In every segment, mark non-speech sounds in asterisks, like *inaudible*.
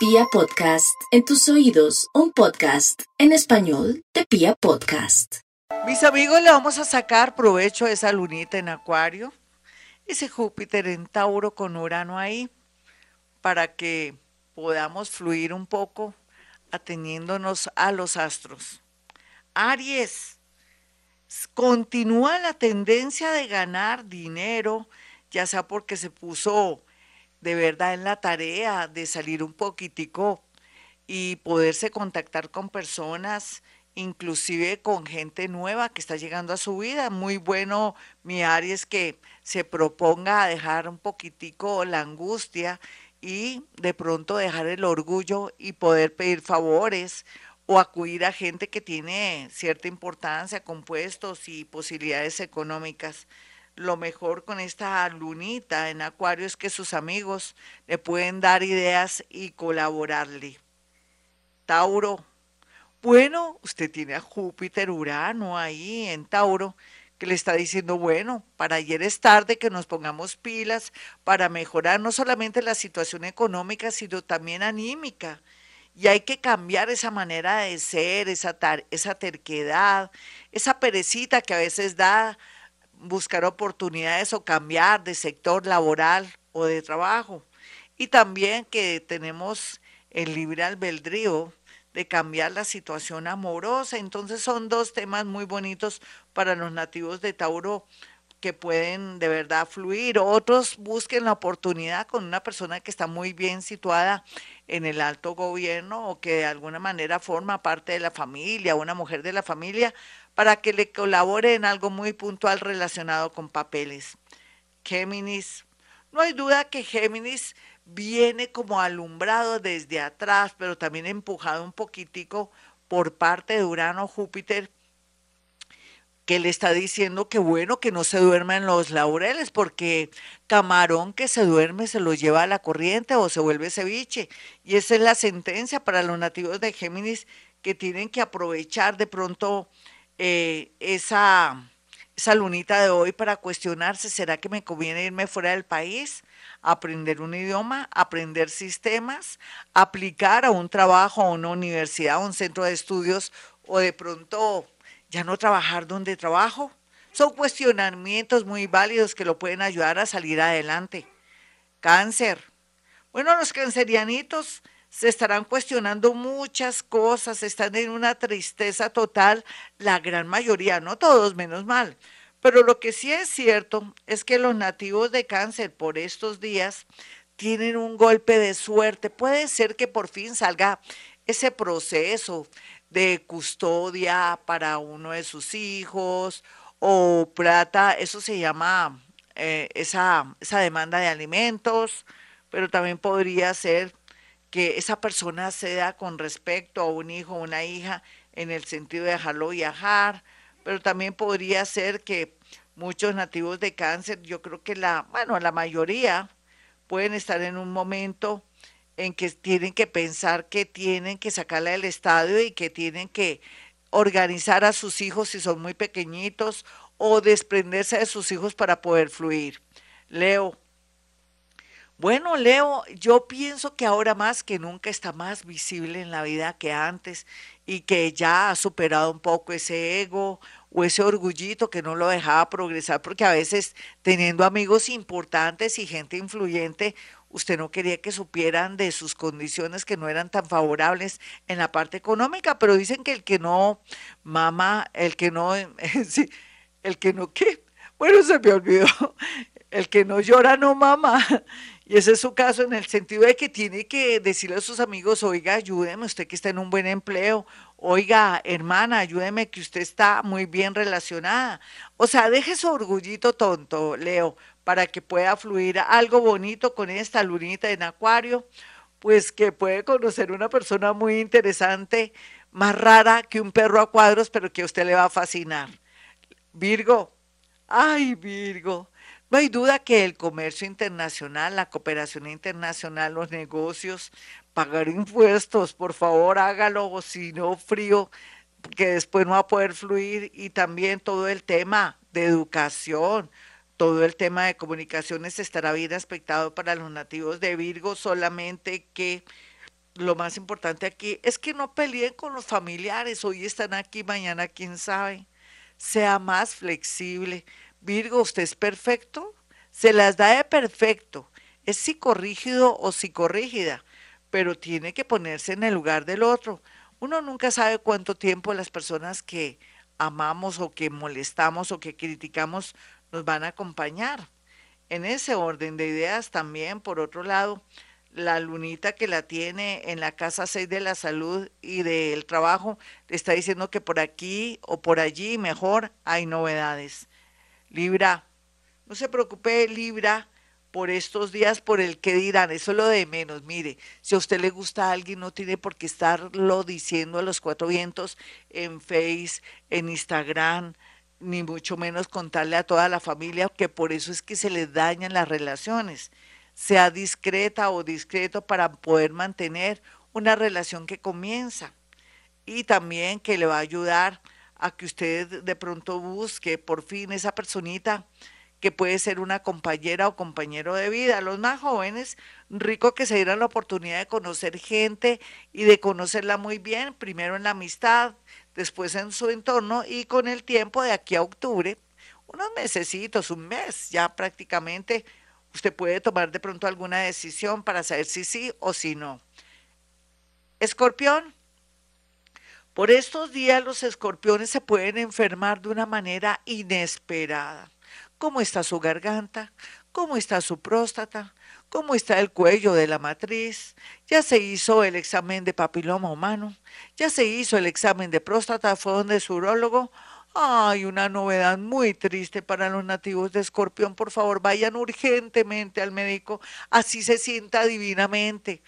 Pia Podcast, en tus oídos, un podcast en español de Pia Podcast. Mis amigos, le vamos a sacar provecho a esa lunita en Acuario, ese Júpiter en Tauro con Urano ahí, para que podamos fluir un poco ateniéndonos a los astros. Aries, continúa la tendencia de ganar dinero, ya sea porque se puso de verdad en la tarea de salir un poquitico y poderse contactar con personas, inclusive con gente nueva que está llegando a su vida. Muy bueno, mi Aries, que se proponga dejar un poquitico la angustia y de pronto dejar el orgullo y poder pedir favores o acudir a gente que tiene cierta importancia, compuestos y posibilidades económicas lo mejor con esta lunita en Acuario es que sus amigos le pueden dar ideas y colaborarle. Tauro. Bueno, usted tiene a Júpiter, Urano ahí en Tauro, que le está diciendo, bueno, para ayer es tarde que nos pongamos pilas para mejorar no solamente la situación económica, sino también anímica. Y hay que cambiar esa manera de ser, esa, esa terquedad, esa perecita que a veces da buscar oportunidades o cambiar de sector laboral o de trabajo. Y también que tenemos el libre albedrío de cambiar la situación amorosa. Entonces son dos temas muy bonitos para los nativos de Tauro que pueden de verdad fluir. Otros busquen la oportunidad con una persona que está muy bien situada en el alto gobierno o que de alguna manera forma parte de la familia, una mujer de la familia, para que le colabore en algo muy puntual relacionado con papeles. Géminis, no hay duda que Géminis viene como alumbrado desde atrás, pero también empujado un poquitico por parte de Urano, Júpiter, que le está diciendo que bueno que no se duerma en los laureles, porque camarón que se duerme se lo lleva a la corriente o se vuelve ceviche. Y esa es la sentencia para los nativos de Géminis que tienen que aprovechar de pronto eh, esa, esa lunita de hoy para cuestionarse, ¿será que me conviene irme fuera del país? aprender un idioma, aprender sistemas, aplicar a un trabajo, a una universidad, a un centro de estudios o de pronto ya no trabajar donde trabajo. Son cuestionamientos muy válidos que lo pueden ayudar a salir adelante. Cáncer. Bueno, los cancerianitos se estarán cuestionando muchas cosas, están en una tristeza total, la gran mayoría, no todos, menos mal. Pero lo que sí es cierto es que los nativos de cáncer por estos días tienen un golpe de suerte. Puede ser que por fin salga ese proceso de custodia para uno de sus hijos o plata, eso se llama eh, esa, esa demanda de alimentos, pero también podría ser que esa persona ceda con respecto a un hijo o una hija en el sentido de dejarlo viajar, pero también podría ser que muchos nativos de cáncer, yo creo que la, bueno, la mayoría pueden estar en un momento en que tienen que pensar que tienen que sacarla del estadio y que tienen que organizar a sus hijos si son muy pequeñitos o desprenderse de sus hijos para poder fluir. Leo, bueno, Leo, yo pienso que ahora más que nunca está más visible en la vida que antes y que ya ha superado un poco ese ego o ese orgullito que no lo dejaba progresar, porque a veces teniendo amigos importantes y gente influyente, usted no quería que supieran de sus condiciones que no eran tan favorables en la parte económica, pero dicen que el que no mama, el que no, *laughs* sí, el que no, ¿qué? Bueno, se me olvidó, el que no llora no mama. Y ese es su caso en el sentido de que tiene que decirle a sus amigos, oiga, ayúdeme, usted que está en un buen empleo, oiga, hermana, ayúdeme que usted está muy bien relacionada. O sea, deje su orgullito tonto, Leo, para que pueda fluir algo bonito con esta lunita en acuario, pues que puede conocer una persona muy interesante, más rara que un perro a cuadros, pero que a usted le va a fascinar. Virgo, ay Virgo, no hay duda que el comercio internacional, la cooperación internacional, los negocios, pagar impuestos, por favor hágalo, si no frío, que después no va a poder fluir, y también todo el tema de educación, todo el tema de comunicaciones estará bien aspectado para los nativos de Virgo, solamente que lo más importante aquí es que no peleen con los familiares. Hoy están aquí, mañana quién sabe. Sea más flexible. Virgo, usted es perfecto. Se las da de perfecto. Es psicorrígido o psicorrígida, pero tiene que ponerse en el lugar del otro. Uno nunca sabe cuánto tiempo las personas que amamos o que molestamos o que criticamos nos van a acompañar. En ese orden de ideas también, por otro lado, la lunita que la tiene en la casa 6 de la salud y del trabajo está diciendo que por aquí o por allí mejor hay novedades. Libra, no se preocupe Libra por estos días, por el que dirán, eso es lo de menos. Mire, si a usted le gusta a alguien, no tiene por qué estarlo diciendo a los cuatro vientos en Face, en Instagram, ni mucho menos contarle a toda la familia que por eso es que se les dañan las relaciones. Sea discreta o discreto para poder mantener una relación que comienza. Y también que le va a ayudar a que usted de pronto busque por fin esa personita que puede ser una compañera o compañero de vida. Los más jóvenes, rico que se dieran la oportunidad de conocer gente y de conocerla muy bien, primero en la amistad, después en su entorno y con el tiempo de aquí a octubre, unos mesecitos, un mes, ya prácticamente usted puede tomar de pronto alguna decisión para saber si sí o si no. Escorpión. Por estos días los escorpiones se pueden enfermar de una manera inesperada. ¿Cómo está su garganta? ¿Cómo está su próstata? ¿Cómo está el cuello de la matriz? Ya se hizo el examen de papiloma humano. Ya se hizo el examen de próstata. Fue donde su urólogo Ay, una novedad muy triste para los nativos de Escorpión. Por favor, vayan urgentemente al médico, así se sienta divinamente.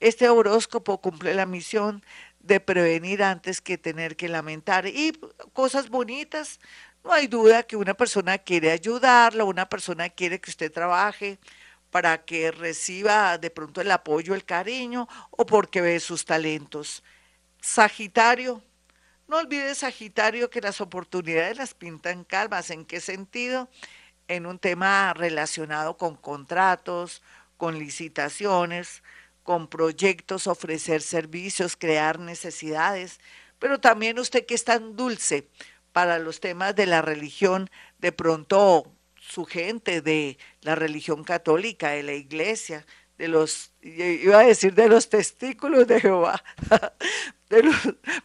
Este horóscopo cumple la misión de prevenir antes que tener que lamentar. Y cosas bonitas, no hay duda que una persona quiere ayudarla, una persona quiere que usted trabaje para que reciba de pronto el apoyo, el cariño o porque ve sus talentos. Sagitario, no olvides, Sagitario, que las oportunidades las pintan calmas. ¿En qué sentido? En un tema relacionado con contratos, con licitaciones, con proyectos, ofrecer servicios, crear necesidades, pero también usted que es tan dulce para los temas de la religión, de pronto su gente de la religión católica, de la iglesia, de los, iba a decir de los testículos de Jehová, *laughs* de los,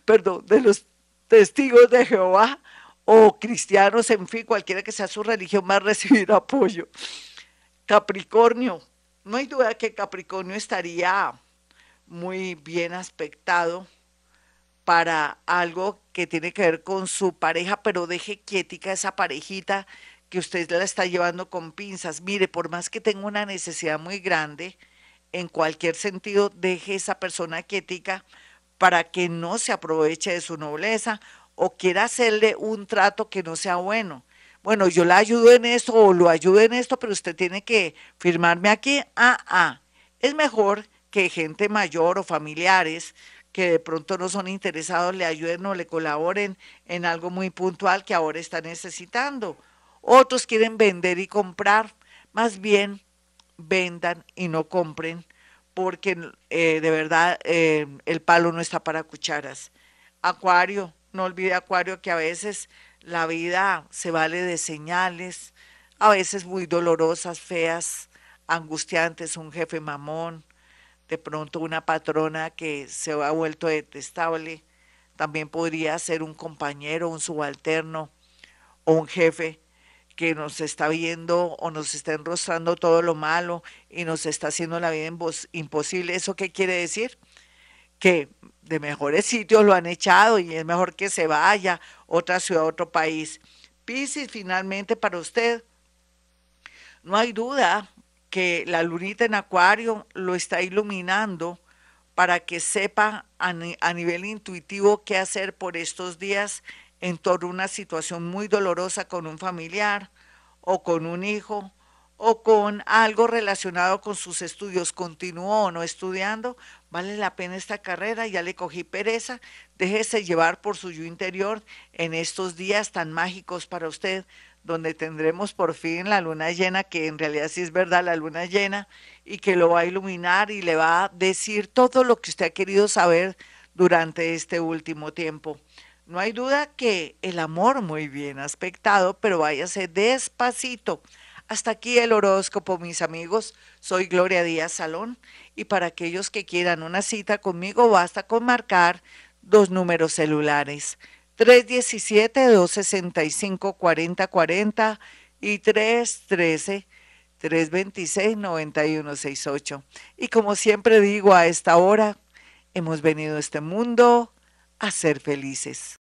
perdón, de los testigos de Jehová o cristianos, en fin, cualquiera que sea su religión, va a recibir apoyo. Capricornio, no hay duda que Capricornio estaría muy bien aspectado para algo que tiene que ver con su pareja, pero deje quietica esa parejita que usted la está llevando con pinzas. Mire, por más que tenga una necesidad muy grande, en cualquier sentido, deje esa persona quietica para que no se aproveche de su nobleza o quiera hacerle un trato que no sea bueno. Bueno, yo la ayudo en esto o lo ayudo en esto, pero usted tiene que firmarme aquí. Ah, ah, es mejor que gente mayor o familiares que de pronto no son interesados le ayuden o le colaboren en algo muy puntual que ahora está necesitando. Otros quieren vender y comprar, más bien vendan y no compren porque eh, de verdad eh, el palo no está para cucharas. Acuario, no olvide Acuario que a veces la vida se vale de señales, a veces muy dolorosas, feas, angustiantes, un jefe mamón, de pronto una patrona que se ha vuelto detestable, también podría ser un compañero, un subalterno o un jefe que nos está viendo o nos está enrostrando todo lo malo y nos está haciendo la vida imposible. ¿Eso qué quiere decir? Que de mejores sitios lo han echado y es mejor que se vaya otra ciudad, otro país. Piscis, finalmente para usted, no hay duda que la lunita en acuario lo está iluminando para que sepa a, a nivel intuitivo qué hacer por estos días en torno a una situación muy dolorosa con un familiar o con un hijo o con algo relacionado con sus estudios, continúo o no estudiando, vale la pena esta carrera, ya le cogí pereza, déjese llevar por su yo interior en estos días tan mágicos para usted, donde tendremos por fin la luna llena, que en realidad sí es verdad la luna llena, y que lo va a iluminar y le va a decir todo lo que usted ha querido saber durante este último tiempo. No hay duda que el amor muy bien aspectado, pero váyase despacito. Hasta aquí el horóscopo, mis amigos. Soy Gloria Díaz Salón y para aquellos que quieran una cita conmigo basta con marcar dos números celulares. 317-265-4040 y 313-326-9168. Y como siempre digo a esta hora, hemos venido a este mundo a ser felices.